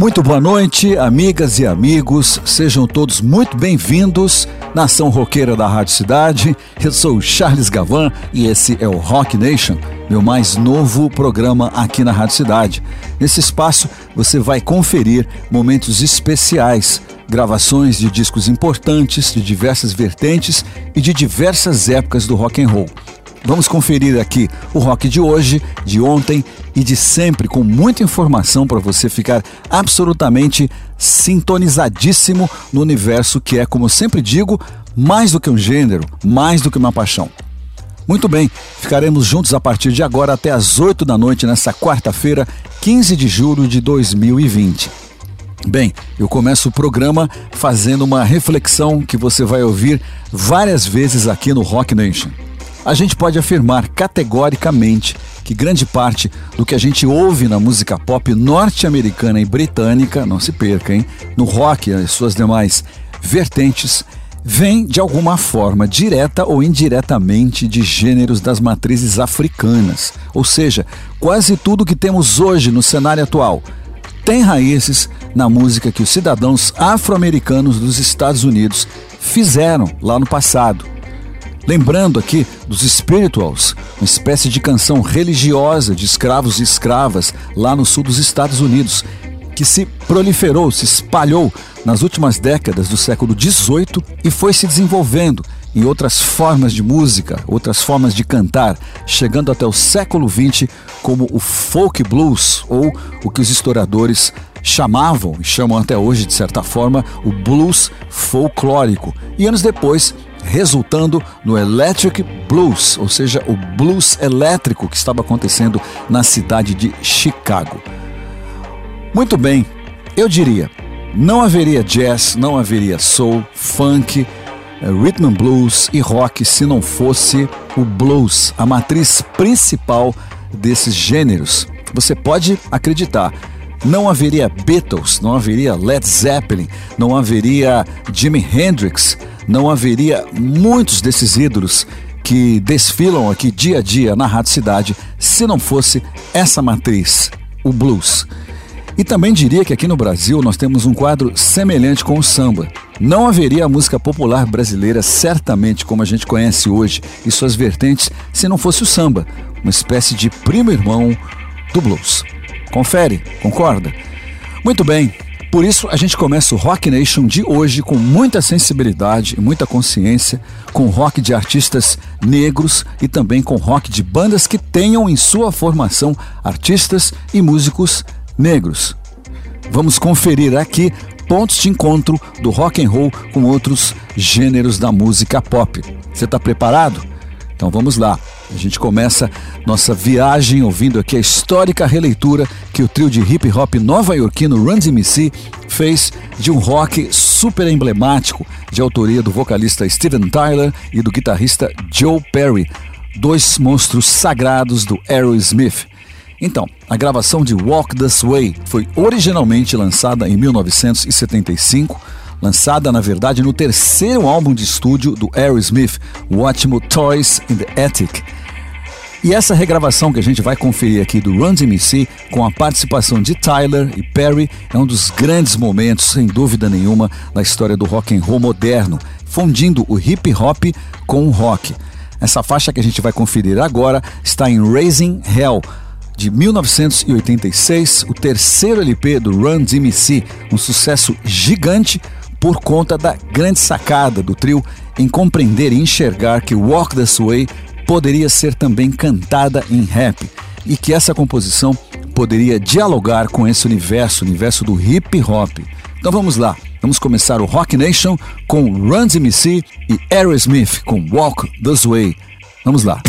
Muito boa noite, amigas e amigos. Sejam todos muito bem-vindos. Nação Roqueira da Rádio Cidade. Eu sou o Charles Gavan e esse é o Rock Nation, meu mais novo programa aqui na Rádio Cidade. Nesse espaço você vai conferir momentos especiais, gravações de discos importantes de diversas vertentes e de diversas épocas do rock and roll. Vamos conferir aqui o rock de hoje, de ontem e de sempre, com muita informação para você ficar absolutamente sintonizadíssimo no universo que é, como sempre digo, mais do que um gênero, mais do que uma paixão. Muito bem, ficaremos juntos a partir de agora até as 8 da noite nessa quarta-feira, 15 de julho de 2020. Bem, eu começo o programa fazendo uma reflexão que você vai ouvir várias vezes aqui no Rock Nation. A gente pode afirmar categoricamente que grande parte do que a gente ouve na música pop norte-americana e britânica, não se perca, hein? No rock e suas demais vertentes, vem de alguma forma, direta ou indiretamente, de gêneros das matrizes africanas. Ou seja, quase tudo que temos hoje no cenário atual tem raízes na música que os cidadãos afro-americanos dos Estados Unidos fizeram lá no passado. Lembrando aqui dos Spirituals, uma espécie de canção religiosa de escravos e escravas lá no sul dos Estados Unidos, que se proliferou, se espalhou nas últimas décadas do século XVIII e foi se desenvolvendo em outras formas de música, outras formas de cantar, chegando até o século XX como o folk blues, ou o que os historiadores chamavam e chamam até hoje, de certa forma, o blues folclórico. E anos depois, resultando no Electric Blues, ou seja, o blues elétrico que estava acontecendo na cidade de Chicago. Muito bem, eu diria, não haveria jazz, não haveria soul, funk, eh, rhythm and blues e rock se não fosse o blues, a matriz principal desses gêneros. Você pode acreditar, não haveria Beatles, não haveria Led Zeppelin, não haveria Jimi Hendrix, não haveria muitos desses ídolos que desfilam aqui dia a dia na Rádio Cidade se não fosse essa matriz, o blues. E também diria que aqui no Brasil nós temos um quadro semelhante com o samba. Não haveria a música popular brasileira certamente como a gente conhece hoje e suas vertentes se não fosse o samba, uma espécie de primo irmão do blues. Confere, concorda? Muito bem, por isso, a gente começa o Rock Nation de hoje com muita sensibilidade e muita consciência, com rock de artistas negros e também com rock de bandas que tenham em sua formação artistas e músicos negros. Vamos conferir aqui pontos de encontro do rock and roll com outros gêneros da música pop. Você está preparado? Então vamos lá. A gente começa nossa viagem ouvindo aqui a histórica releitura que o trio de hip hop nova-iorquino Run DMC fez de um rock super emblemático de autoria do vocalista Steven Tyler e do guitarrista Joe Perry, dois monstros sagrados do Aerosmith. Então, a gravação de Walk This Way foi originalmente lançada em 1975 lançada na verdade no terceiro álbum de estúdio do Aerosmith, o ótimo Toys in the Attic. E essa regravação que a gente vai conferir aqui do Run DMC, com a participação de Tyler e Perry, é um dos grandes momentos, sem dúvida nenhuma, na história do rock and roll moderno, fundindo o hip hop com o rock. Essa faixa que a gente vai conferir agora está em Raising Hell, de 1986, o terceiro LP do Run DMC, um sucesso gigante por conta da grande sacada do trio em compreender e enxergar que Walk This Way poderia ser também cantada em rap e que essa composição poderia dialogar com esse universo, universo do hip hop. Então vamos lá, vamos começar o Rock Nation com Run DMC e Aerosmith com Walk This Way. Vamos lá.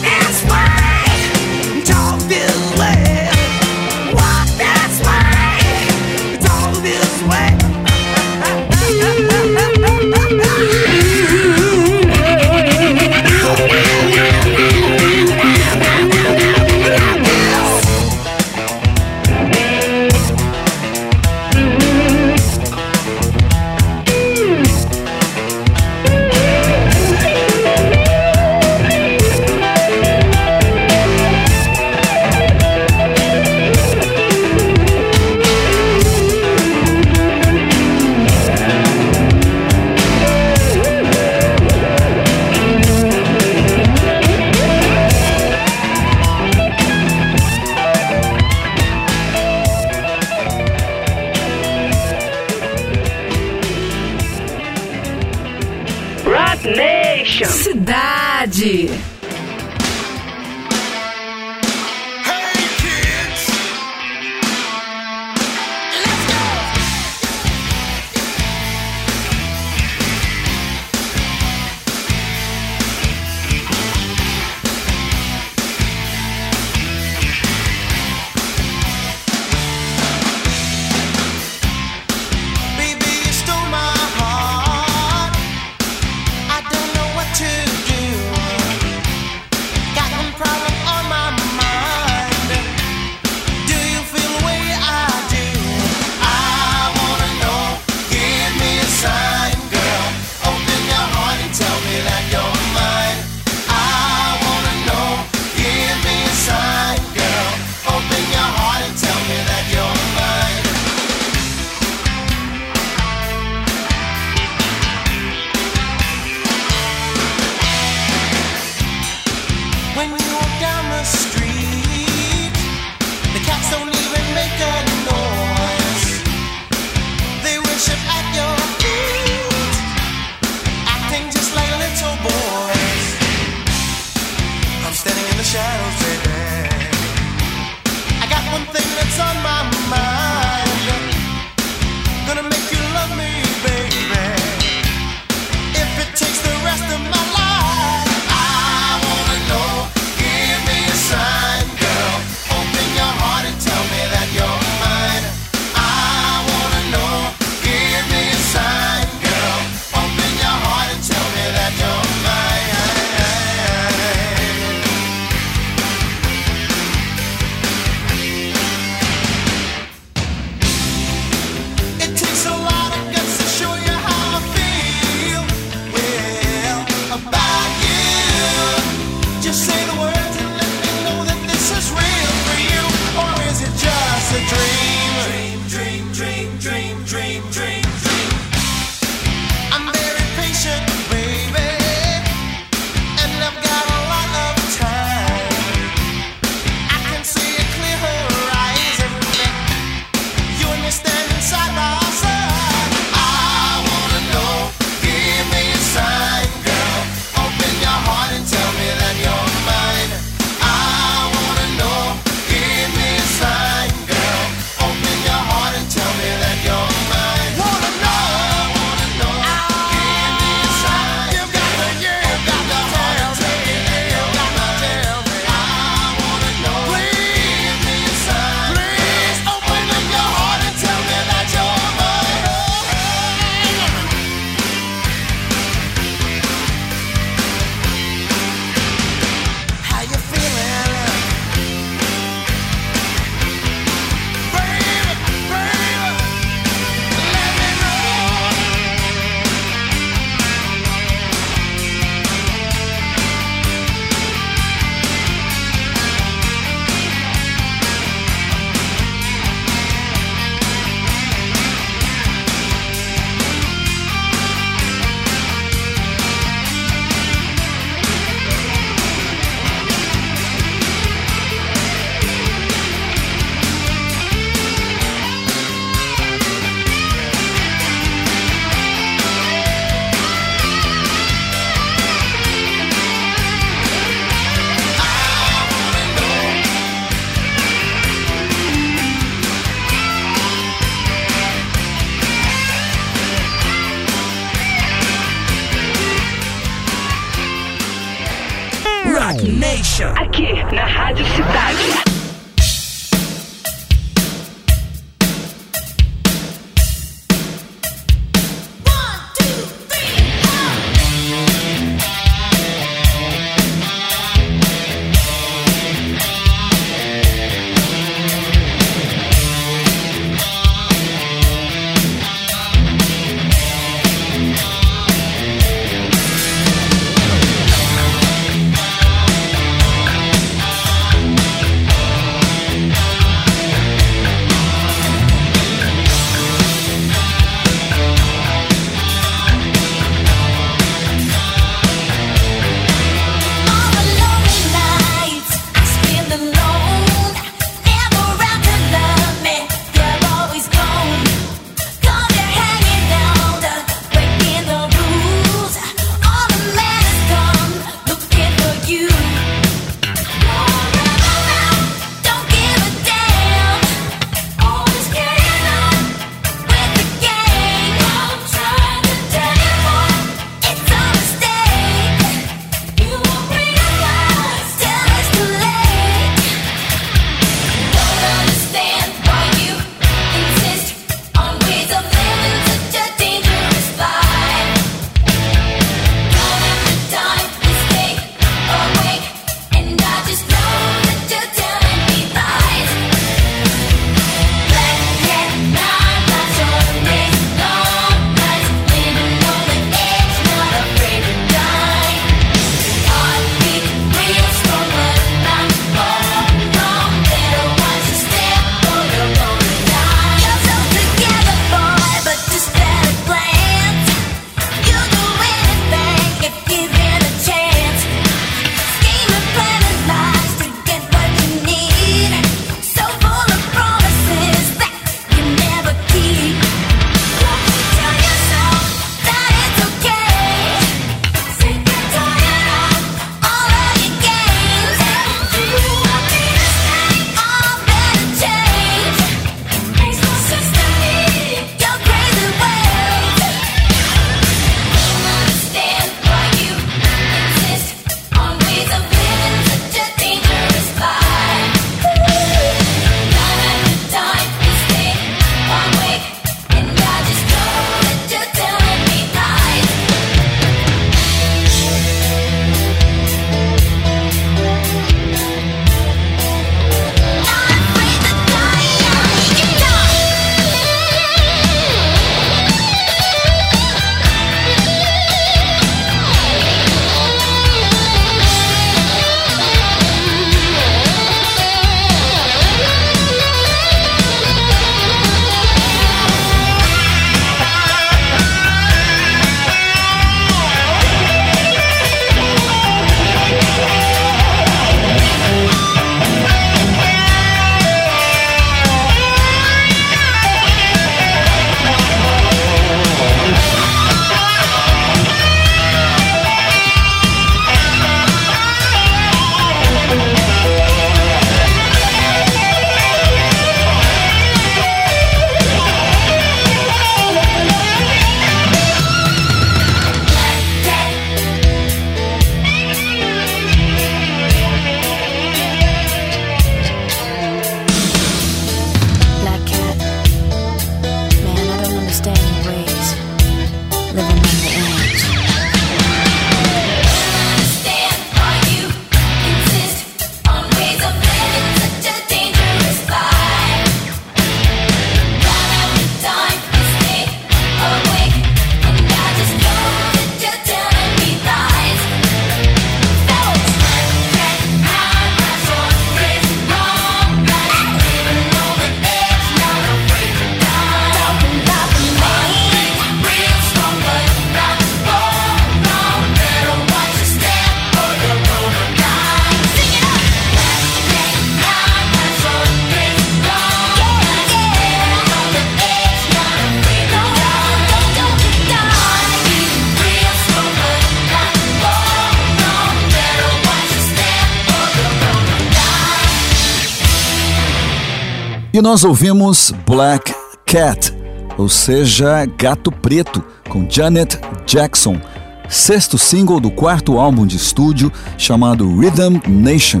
E nós ouvimos Black Cat, ou seja, Gato Preto, com Janet Jackson, sexto single do quarto álbum de estúdio chamado Rhythm Nation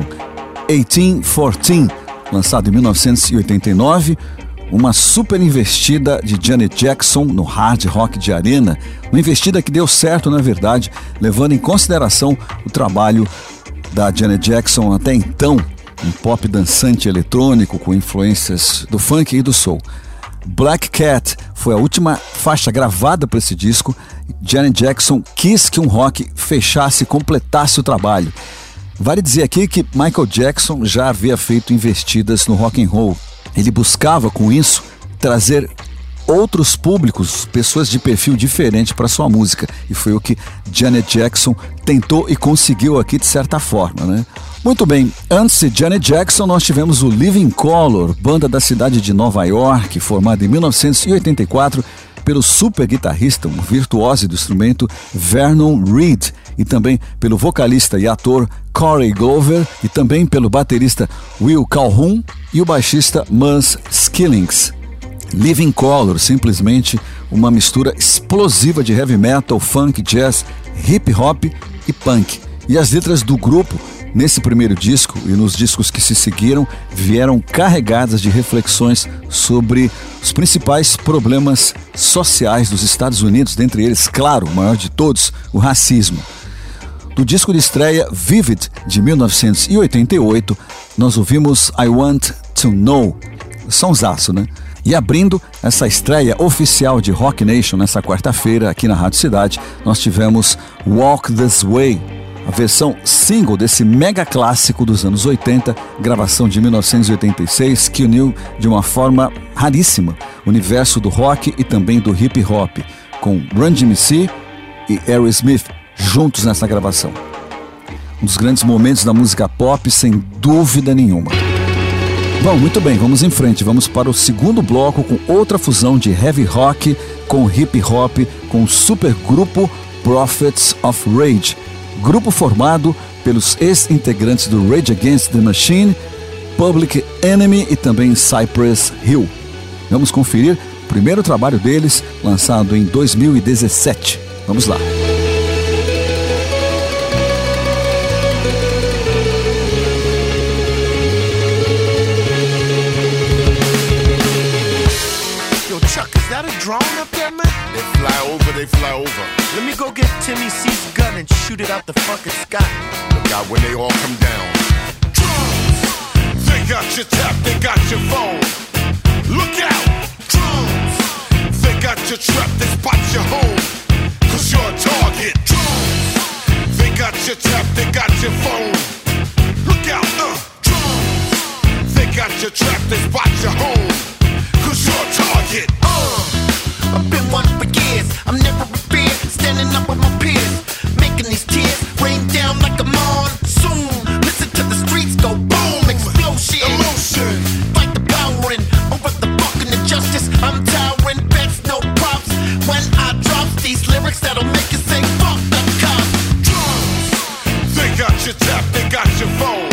1814, lançado em 1989 uma super investida de Janet Jackson no hard rock de arena, uma investida que deu certo, na verdade, levando em consideração o trabalho da Janet Jackson até então, um pop dançante eletrônico com influências do funk e do soul. Black Cat foi a última faixa gravada para esse disco. Janet Jackson quis que um rock fechasse e completasse o trabalho. Vale dizer aqui que Michael Jackson já havia feito investidas no rock and roll, ele buscava com isso trazer outros públicos, pessoas de perfil diferente para sua música. E foi o que Janet Jackson tentou e conseguiu aqui de certa forma, né? Muito bem, antes de Janet Jackson, nós tivemos o Living Color, banda da cidade de Nova York, formada em 1984 pelo super guitarrista, um virtuose do instrumento Vernon Reed, e também pelo vocalista e ator Corey Glover, e também pelo baterista Will Calhoun e o baixista Muzz Skillings. Living Color, simplesmente uma mistura explosiva de heavy metal, funk, jazz, hip hop e punk. E as letras do grupo nesse primeiro disco e nos discos que se seguiram vieram carregadas de reflexões sobre os principais problemas sociais dos Estados Unidos, dentre eles, claro, o maior de todos, o racismo. Do disco de estreia Vivid de 1988, nós ouvimos I Want to Know, sonsaço, né? E abrindo essa estreia oficial de Rock Nation nessa quarta-feira aqui na Rádio Cidade, nós tivemos Walk This Way, a versão single desse mega clássico dos anos 80, gravação de 1986, que uniu de uma forma raríssima o universo do rock e também do hip hop, com Run DMC e Aerosmith juntos nessa gravação. Um dos grandes momentos da música pop, sem dúvida nenhuma. Bom, muito bem, vamos em frente. Vamos para o segundo bloco com outra fusão de heavy rock com hip hop com o supergrupo Prophets of Rage, grupo formado pelos ex-integrantes do Rage Against the Machine, Public Enemy e também Cypress Hill. Vamos conferir o primeiro trabalho deles, lançado em 2017. Vamos lá. Drone up there, man? They fly over, they fly over. Let me go get Timmy C's gun and shoot it out the fucking sky. Look out when they all come down. Drones! They got your tap, they got your phone. Look out! Drones! They got your trap, they spot your home. Cause you're a target. Drones! They got your tap, they got your phone. Look out, uh! Drones! They got your trap, they spot your home. Cause you're a target. Uh! I've been one for years. I'm never fear, standing up with my peers, making these tears rain down like a monsoon. Listen to the streets go boom, explosion, emotion. Fight the power and over the fucking injustice. I'm towering, bets no props. When I drop these lyrics, that'll make you say fuck the cops. Drums, they got your tap, they got your phone.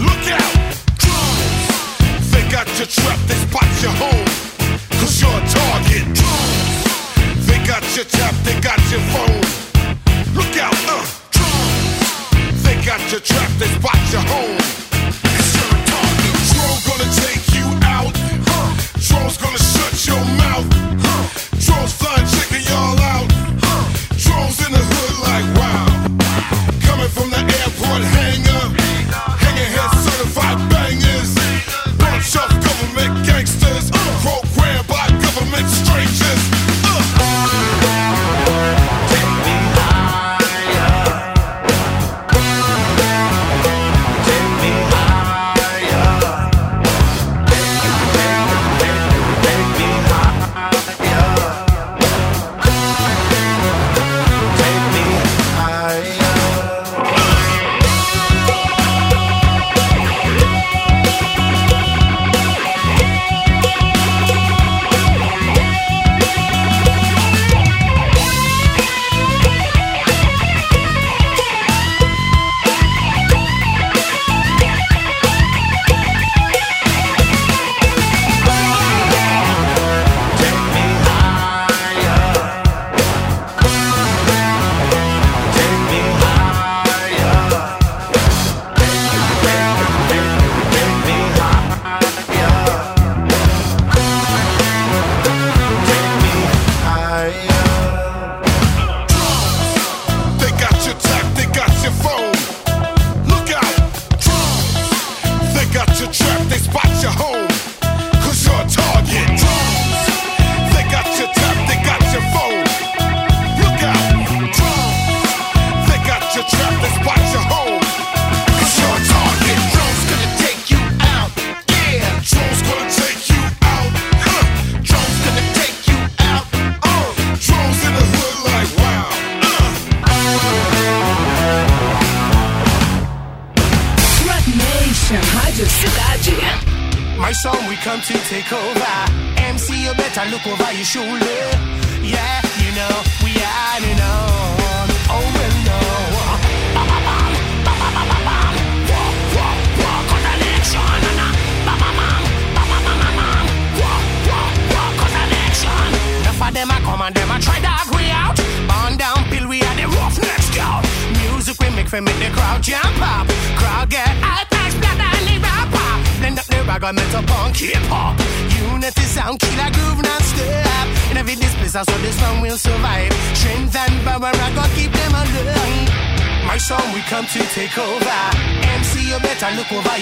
Look out, drums, they got your trap, they spot your home got your tap, they got your phone. Look out, uh, They got your trap, they spot your home.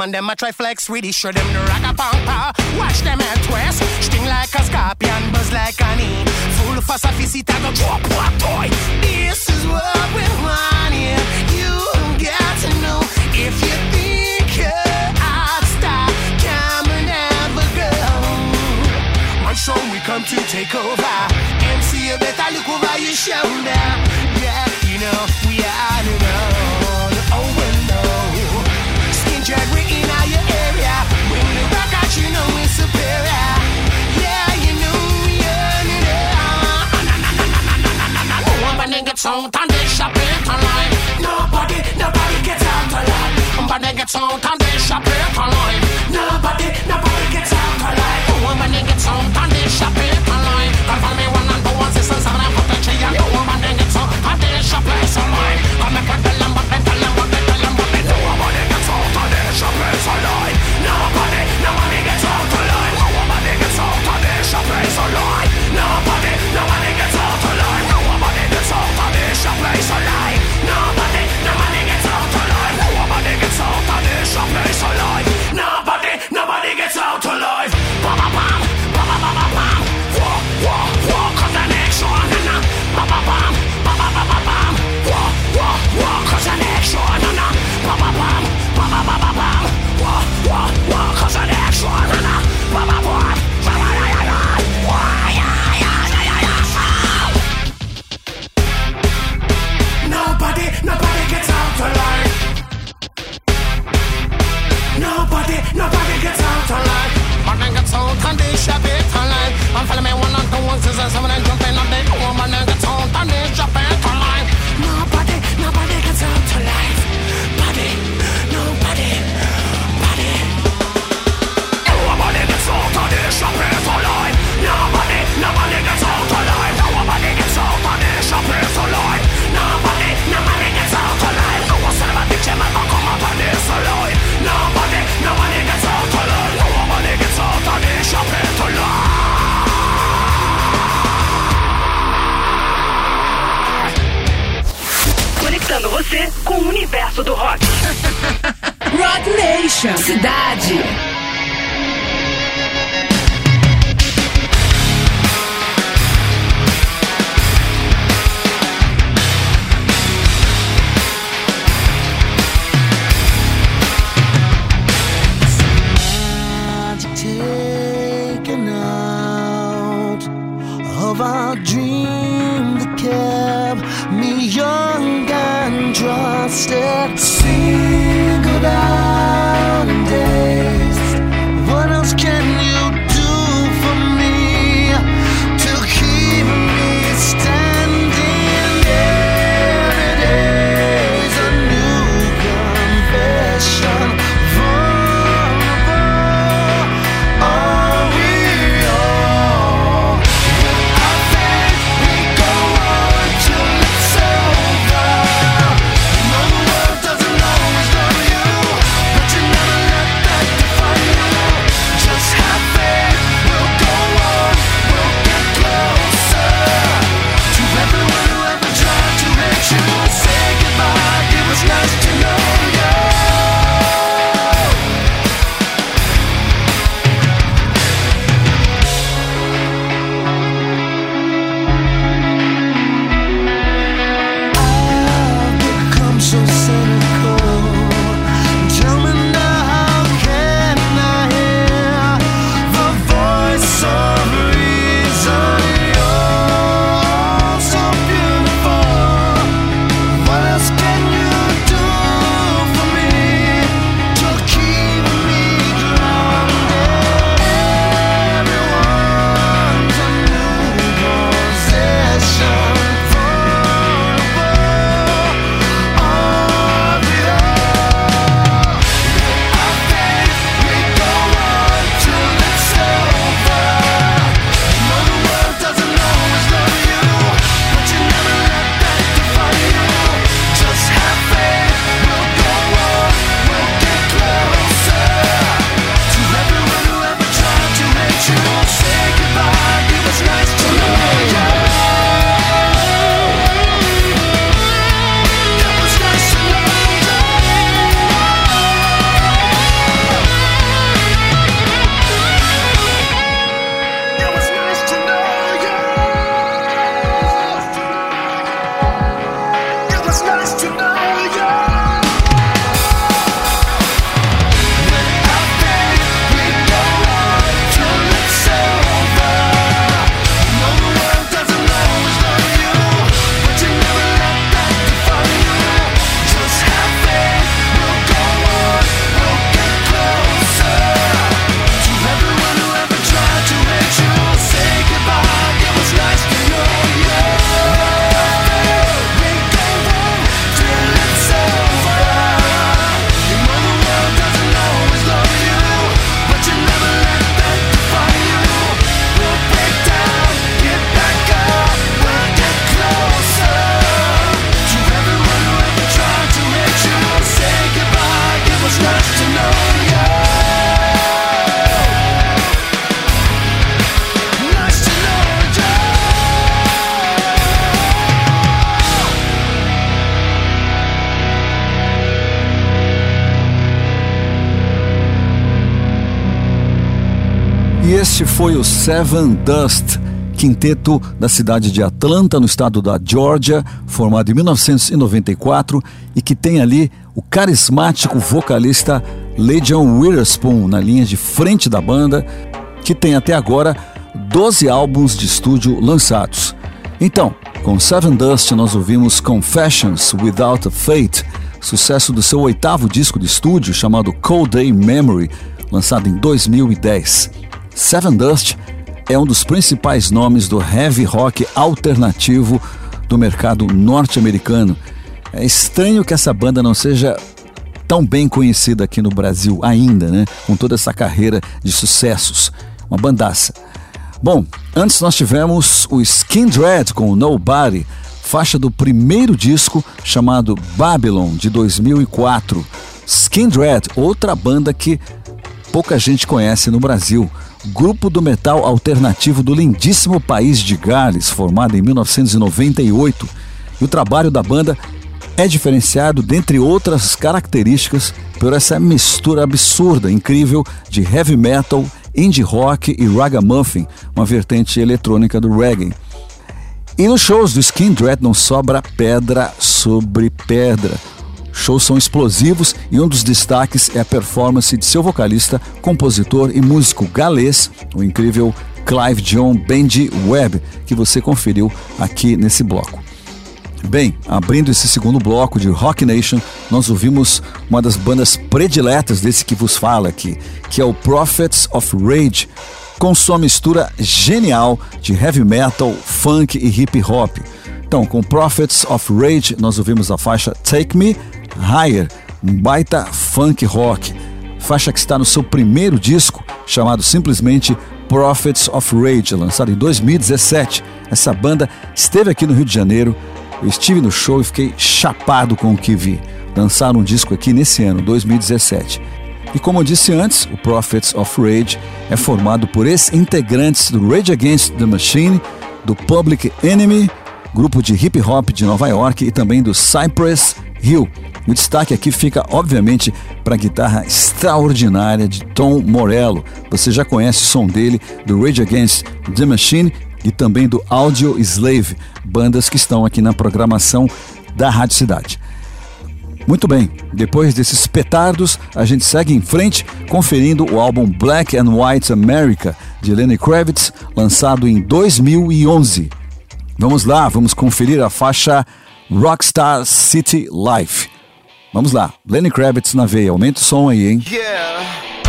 them and them a try flex with. Show them the rock a pampa. Watch them and twist. Sting like a scorpion, buzz like a e. Full for sophistic, go drop what toy. This is what we want here. You got to know if you think I'd stop. Can we never go? My show we come to take over. And see you better look over your shoulder. Yeah, you know. out and they shop it online. Nobody, nobody gets out alive. Nobody gets out and they shop it online. Nobody, nobody gets out alive. Nobody gets out and they. Try este foi o Seven Dust, quinteto da cidade de Atlanta, no estado da Georgia, formado em 1994 e que tem ali o carismático vocalista Legion Witherspoon na linha de frente da banda, que tem até agora 12 álbuns de estúdio lançados. Então, com Seven Dust nós ouvimos Confessions Without a Fate, sucesso do seu oitavo disco de estúdio chamado Cold Day Memory, lançado em 2010. Seven Dust é um dos principais nomes do heavy rock alternativo do mercado norte-americano. É estranho que essa banda não seja tão bem conhecida aqui no Brasil ainda, né? Com toda essa carreira de sucessos. Uma bandaça. Bom, antes nós tivemos o Skin Dread com Nobody, faixa do primeiro disco chamado Babylon de 2004. Skin Dread, outra banda que pouca gente conhece no Brasil. Grupo do metal alternativo do lindíssimo país de Gales, formado em 1998. E o trabalho da banda é diferenciado, dentre outras características, por essa mistura absurda, incrível de heavy metal, indie rock e ragamuffin, uma vertente eletrônica do reggae. E nos shows do Skin Dread não sobra pedra sobre pedra. Shows são explosivos e um dos destaques é a performance de seu vocalista, compositor e músico galês, o incrível Clive John Benji Webb, que você conferiu aqui nesse bloco. Bem, abrindo esse segundo bloco de Rock Nation, nós ouvimos uma das bandas prediletas desse que vos fala aqui, que é o Prophets of Rage, com sua mistura genial de heavy metal, funk e hip hop. Então, com Prophets of Rage, nós ouvimos a faixa Take Me Higher, um baita funk rock, faixa que está no seu primeiro disco, chamado simplesmente Prophets of Rage, lançado em 2017. Essa banda esteve aqui no Rio de Janeiro eu estive no show e fiquei chapado com o que vi. Lançaram um disco aqui nesse ano, 2017. E como eu disse antes, o Prophets of Rage é formado por ex-integrantes do Rage Against the Machine, do Public Enemy, grupo de hip hop de Nova York e também do Cypress Hill. O destaque aqui fica, obviamente, para a guitarra extraordinária de Tom Morello. Você já conhece o som dele do Rage Against the Machine e também do Audio Slave, bandas que estão aqui na programação da Rádio Cidade. Muito bem, depois desses petardos, a gente segue em frente conferindo o álbum Black and White America de Lenny Kravitz, lançado em 2011. Vamos lá, vamos conferir a faixa Rockstar City Life. Vamos lá, Lenny Kravitz na veia, aumenta o som aí, hein? Yeah.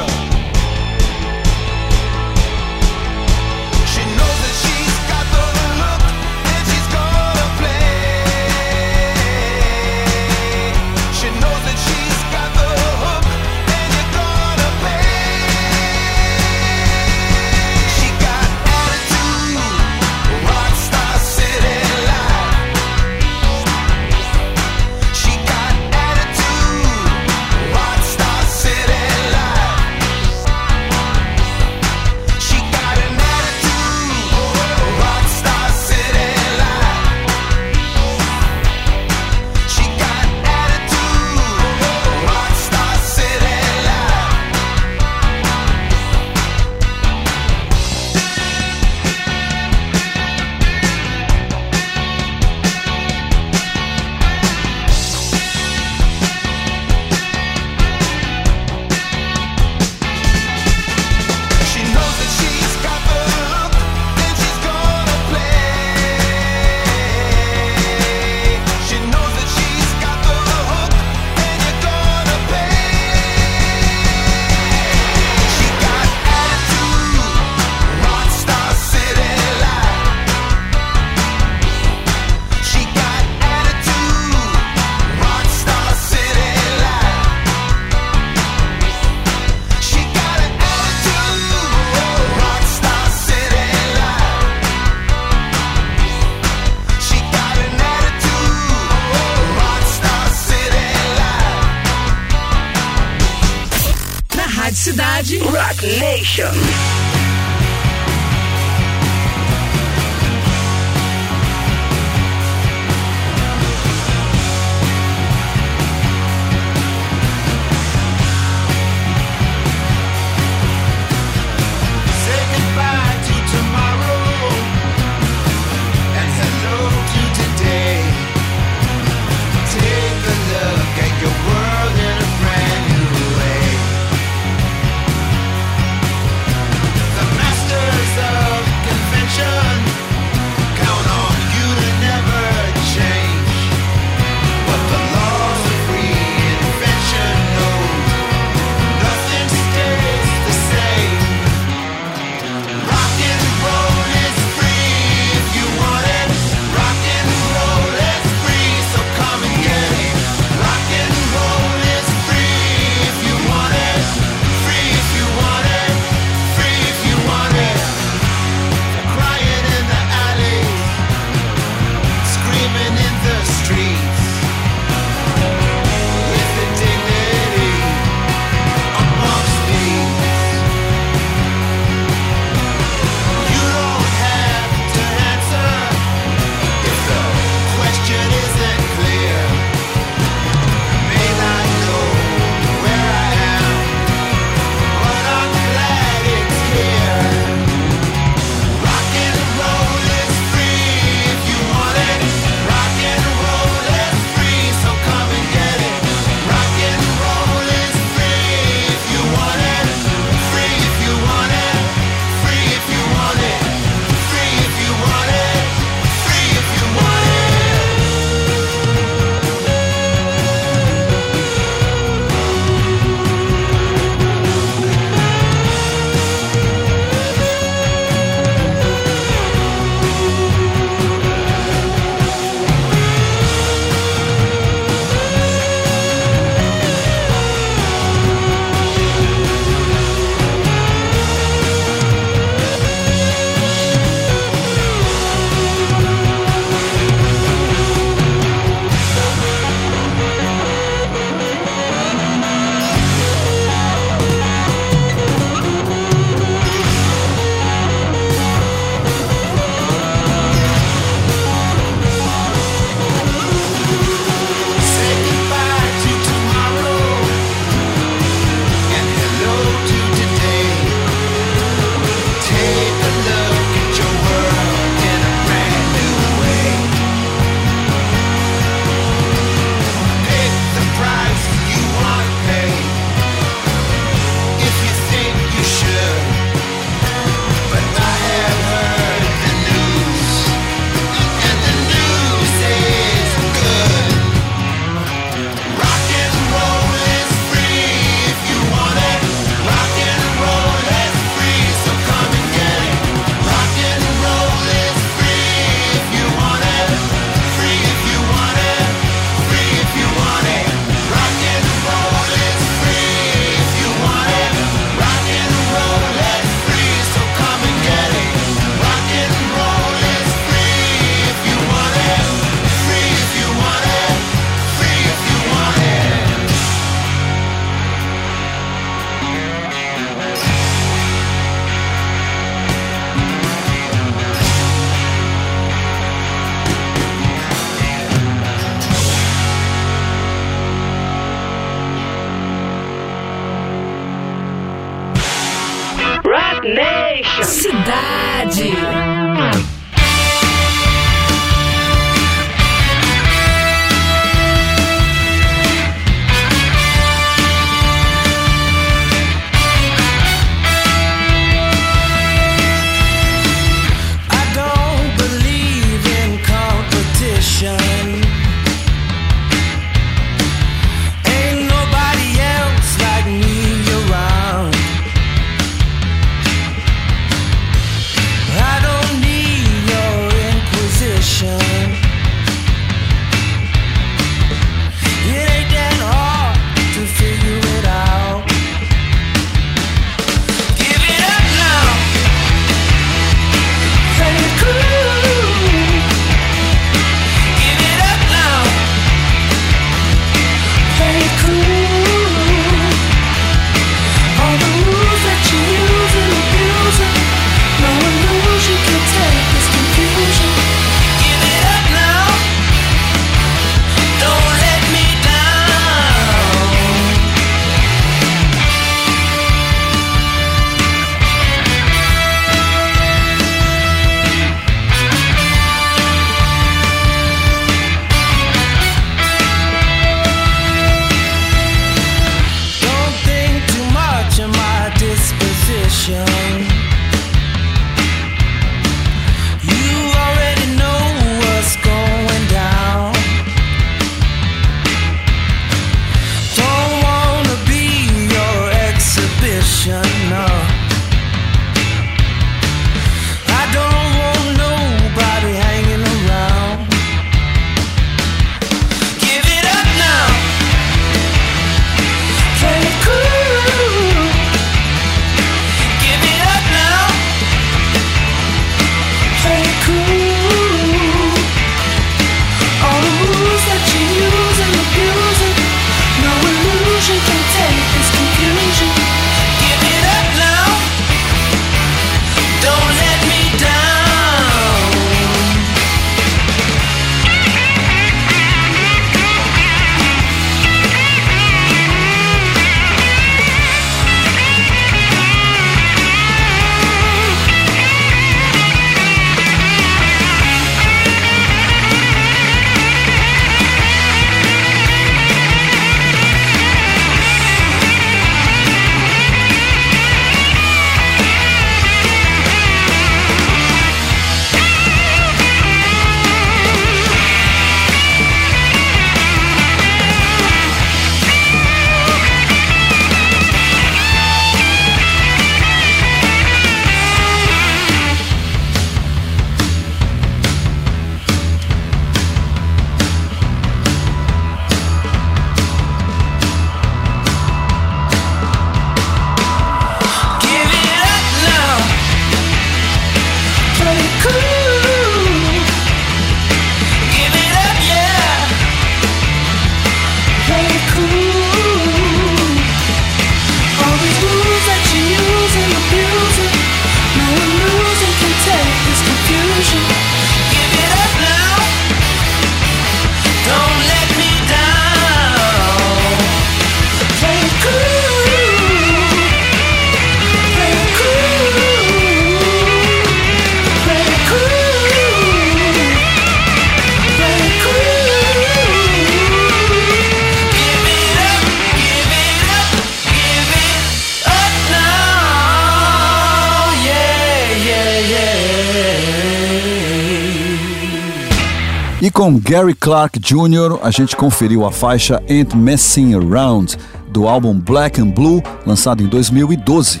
Com Gary Clark Jr., a gente conferiu a faixa Ain't Messing Around, do álbum Black and Blue, lançado em 2012.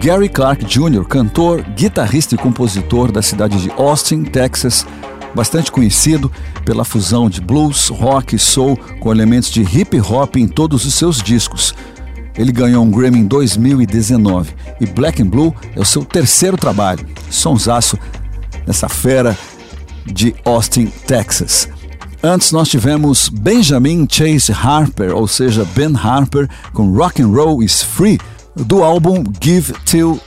Gary Clark Jr., cantor, guitarrista e compositor da cidade de Austin, Texas, bastante conhecido pela fusão de blues, rock e soul com elementos de hip hop em todos os seus discos. Ele ganhou um Grammy em 2019 e Black and Blue é o seu terceiro trabalho. Sonsaço dessa fera de Austin, Texas. Antes nós tivemos Benjamin Chase Harper, ou seja, Ben Harper, com Rock and Roll is Free, do álbum Give Till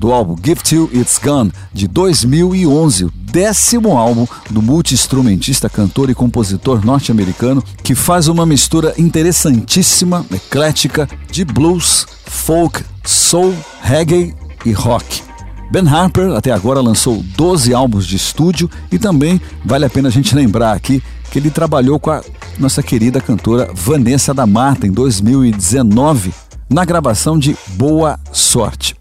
do álbum Give Till It's Gone, de 2011, o décimo álbum do multi-instrumentista, cantor e compositor norte-americano, que faz uma mistura interessantíssima, eclética, de blues, folk, soul, reggae e rock. Ben Harper até agora lançou 12 álbuns de estúdio e também vale a pena a gente lembrar aqui que ele trabalhou com a nossa querida cantora Vanessa da Mata em 2019 na gravação de Boa Sorte.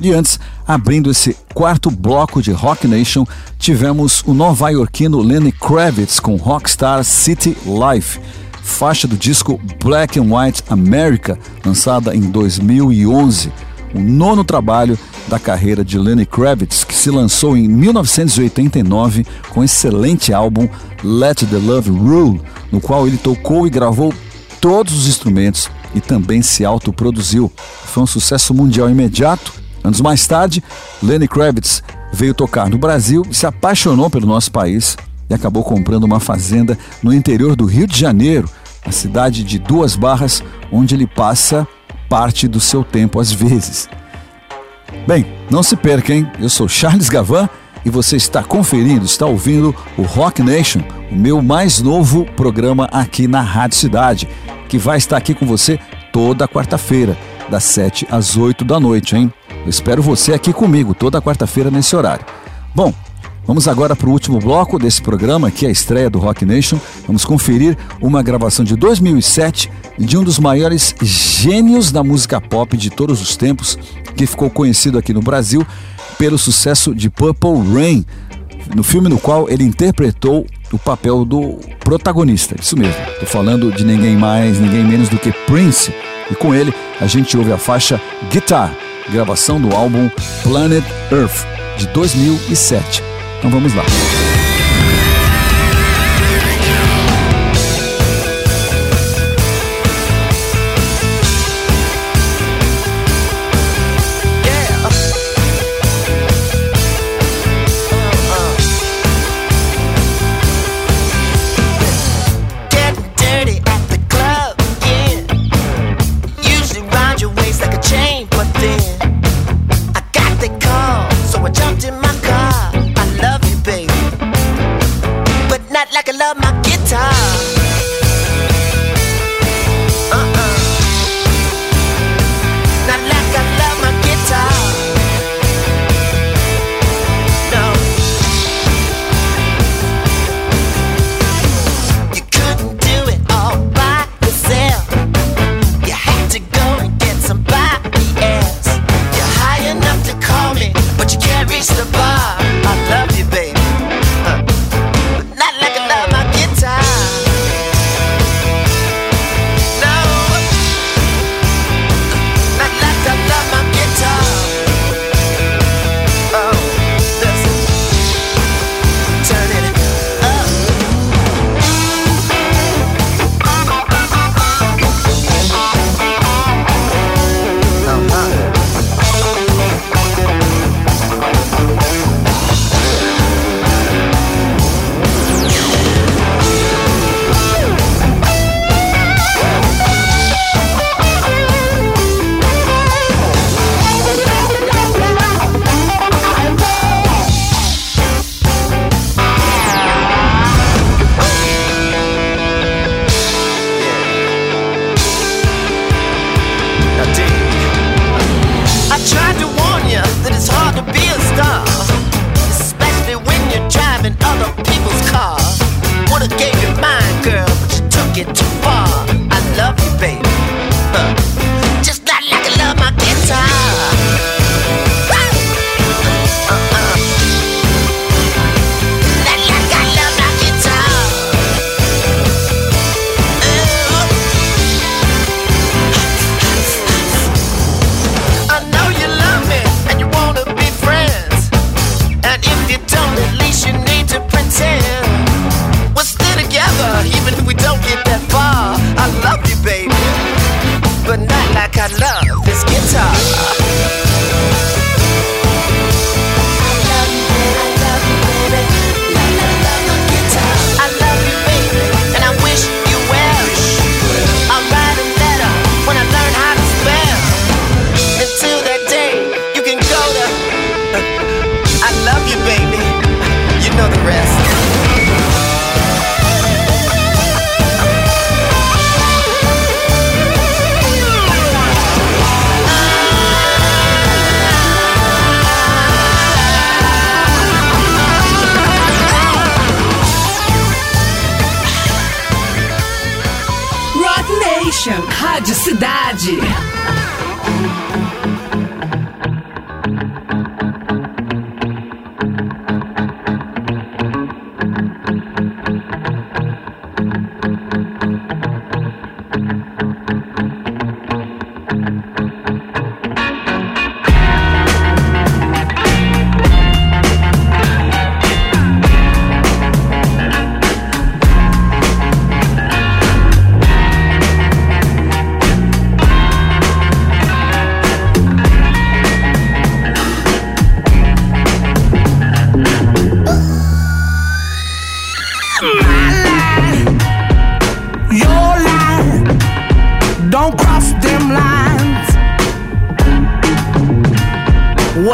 E antes, abrindo esse quarto bloco de Rock Nation, tivemos o nova-iorquino Lenny Kravitz com Rockstar City Life, faixa do disco Black and White America, lançada em 2011 o nono trabalho da carreira de Lenny Kravitz, que se lançou em 1989 com o excelente álbum Let the Love Rule, no qual ele tocou e gravou todos os instrumentos e também se autoproduziu. Foi um sucesso mundial imediato. Anos mais tarde, Lenny Kravitz veio tocar no Brasil e se apaixonou pelo nosso país e acabou comprando uma fazenda no interior do Rio de Janeiro, a cidade de Duas Barras, onde ele passa parte do seu tempo às vezes. Bem, não se perca, hein? Eu sou Charles Gavan e você está conferindo, está ouvindo o Rock Nation, o meu mais novo programa aqui na Rádio Cidade, que vai estar aqui com você toda quarta-feira, das 7 às 8 da noite, hein? Eu espero você aqui comigo toda quarta-feira nesse horário. Bom, Vamos agora para o último bloco desse programa, que é a estreia do Rock Nation. Vamos conferir uma gravação de 2007 de um dos maiores gênios da música pop de todos os tempos, que ficou conhecido aqui no Brasil pelo sucesso de Purple Rain, no filme no qual ele interpretou o papel do protagonista. Isso mesmo, estou falando de ninguém mais, ninguém menos do que Prince. E com ele a gente ouve a faixa Guitar, gravação do álbum Planet Earth de 2007. Então vamos lá.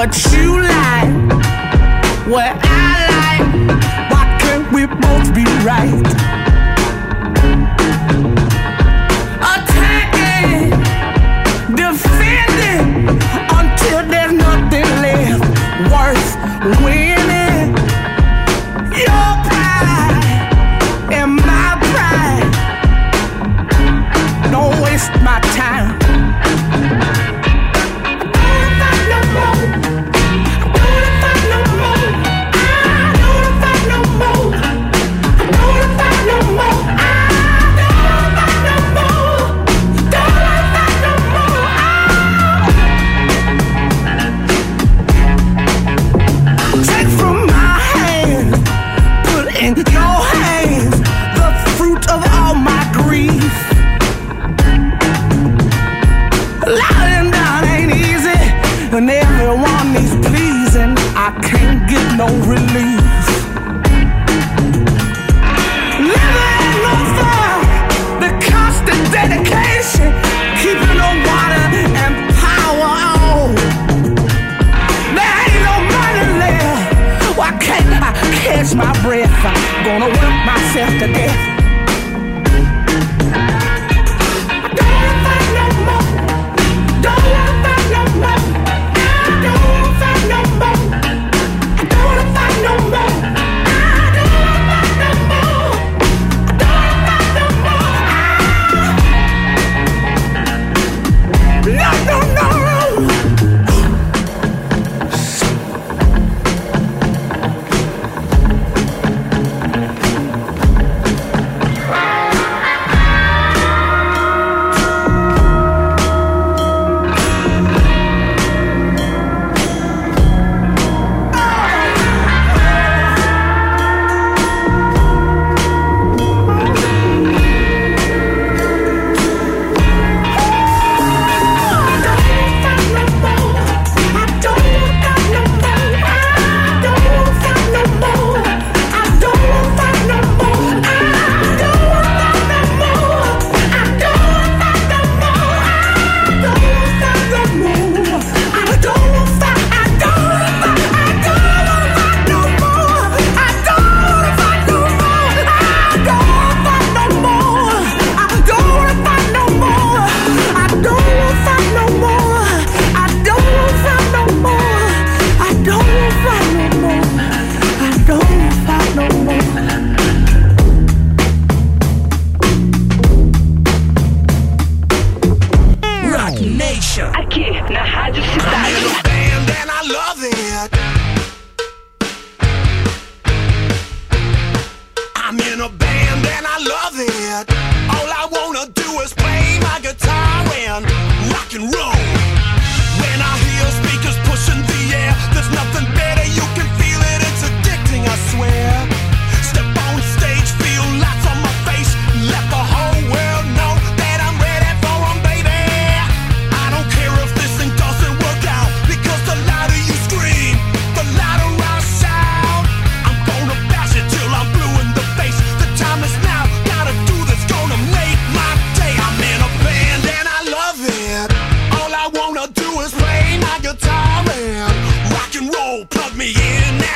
what you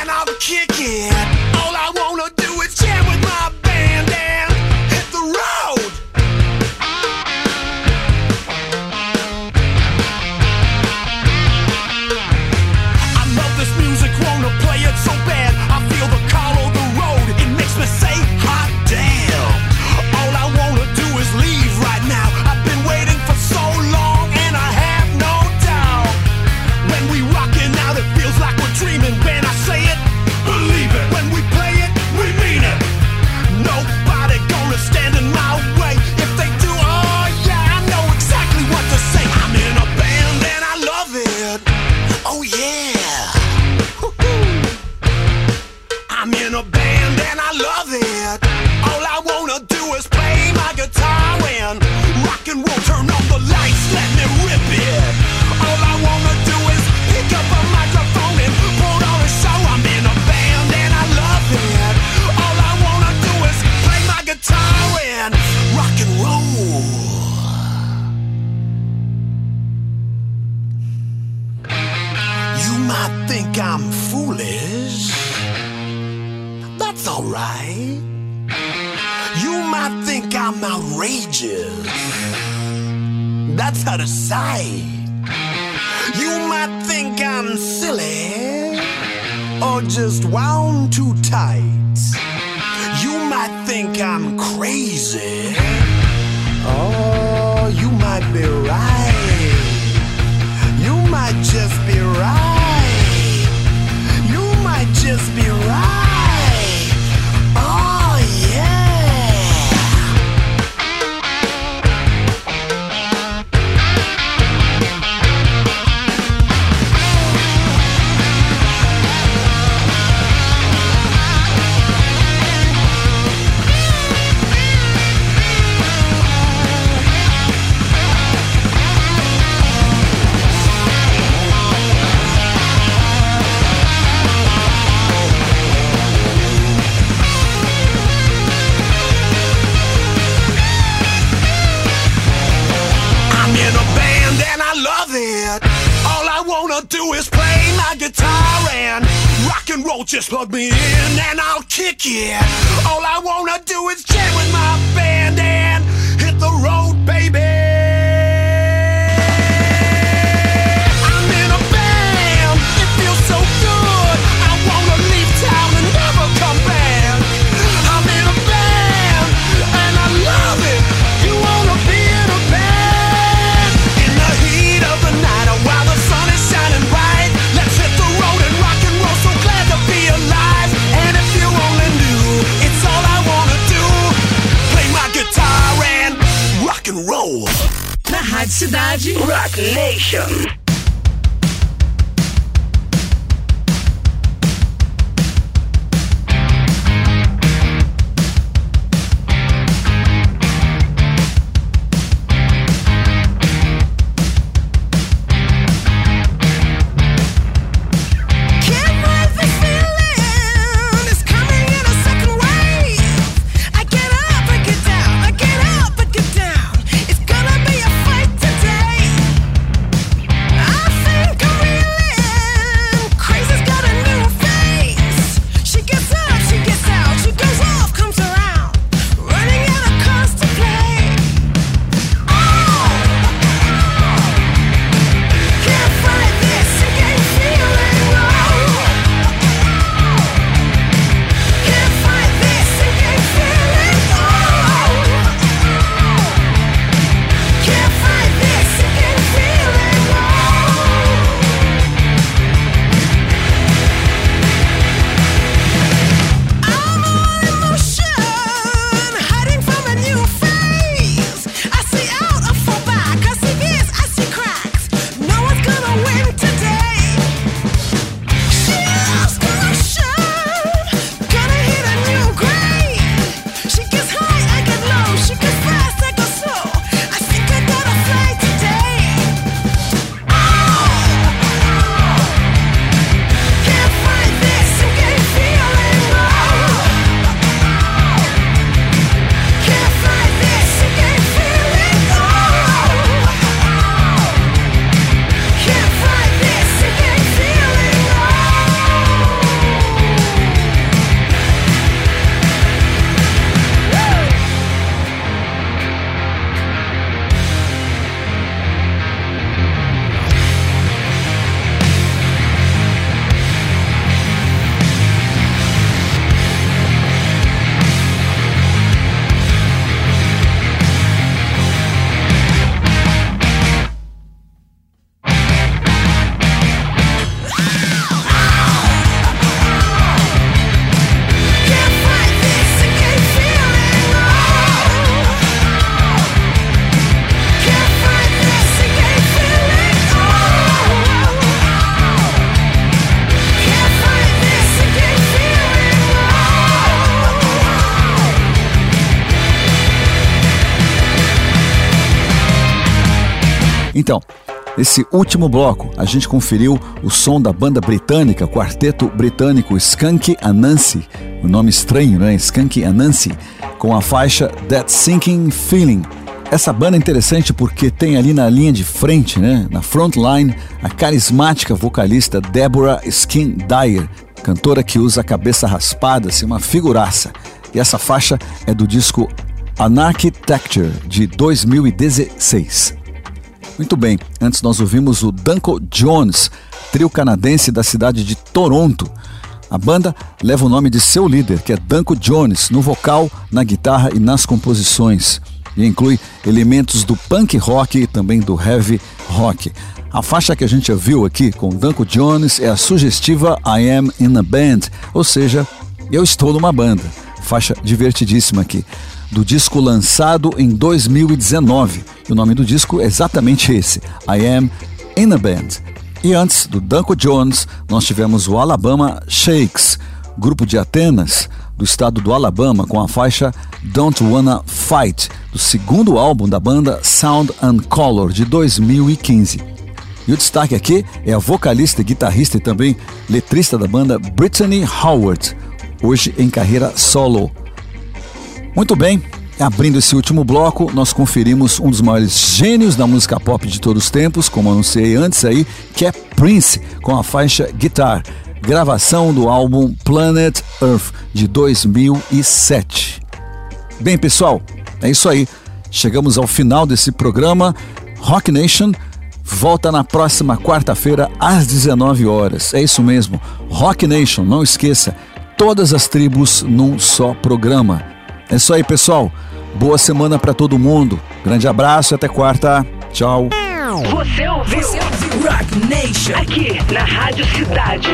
and we kick it. Just plug me in and I'll kick it. All I wanna do is jam with my band and hit the road, baby. Cidade. Rock Nation. Nesse último bloco, a gente conferiu o som da banda britânica, quarteto britânico Skunk Anansi, o nome estranho, né? Skunk Anansi, com a faixa That Sinking Feeling. Essa banda é interessante porque tem ali na linha de frente, né, na front line, a carismática vocalista Deborah Skin Dyer, cantora que usa a cabeça raspada, assim, uma figuraça. E essa faixa é do disco Anarchitecture de 2016. Muito bem, antes nós ouvimos o Danko Jones, trio canadense da cidade de Toronto. A banda leva o nome de seu líder, que é Danko Jones, no vocal, na guitarra e nas composições. E inclui elementos do punk rock e também do heavy rock. A faixa que a gente ouviu aqui com Danko Jones é a sugestiva I Am in a Band, ou seja, eu estou numa banda. Faixa divertidíssima aqui do disco lançado em 2019. E o nome do disco é exatamente esse: I Am in a Band. E antes do Danko Jones, nós tivemos o Alabama Shakes, grupo de Atenas, do estado do Alabama, com a faixa Don't Wanna Fight, do segundo álbum da banda Sound and Color, de 2015. E o destaque aqui é a vocalista, guitarrista e também letrista da banda Brittany Howard, hoje em carreira solo. Muito bem, Abrindo esse último bloco, nós conferimos um dos maiores gênios da música pop de todos os tempos, como anunciei antes aí, que é Prince, com a faixa Guitar, gravação do álbum Planet Earth de 2007. Bem, pessoal, é isso aí. Chegamos ao final desse programa. Rock Nation volta na próxima quarta-feira às 19 horas. É isso mesmo. Rock Nation, não esqueça, todas as tribos num só programa. É isso aí, pessoal. Boa semana para todo mundo. Grande abraço e até quarta. Tchau. Você ouviu? Você ouviu Rock Nation. Aqui na Rádio Cidade.